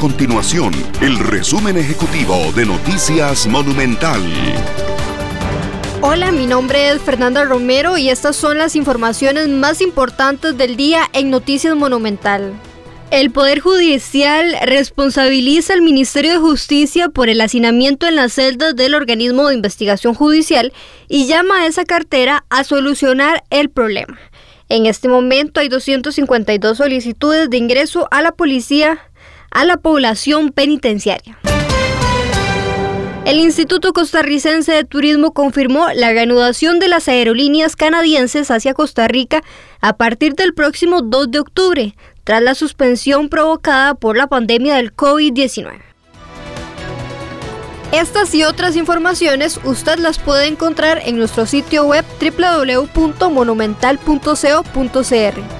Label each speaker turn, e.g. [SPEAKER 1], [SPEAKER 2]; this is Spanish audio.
[SPEAKER 1] continuación el resumen ejecutivo de Noticias Monumental.
[SPEAKER 2] Hola, mi nombre es Fernanda Romero y estas son las informaciones más importantes del día en Noticias Monumental. El Poder Judicial responsabiliza al Ministerio de Justicia por el hacinamiento en las celdas del organismo de investigación judicial y llama a esa cartera a solucionar el problema. En este momento hay 252 solicitudes de ingreso a la policía, a la población penitenciaria. El Instituto Costarricense de Turismo confirmó la reanudación de las aerolíneas canadienses hacia Costa Rica a partir del próximo 2 de octubre, tras la suspensión provocada por la pandemia del COVID-19. Estas y otras informaciones usted las puede encontrar en nuestro sitio web www.monumental.co.cr.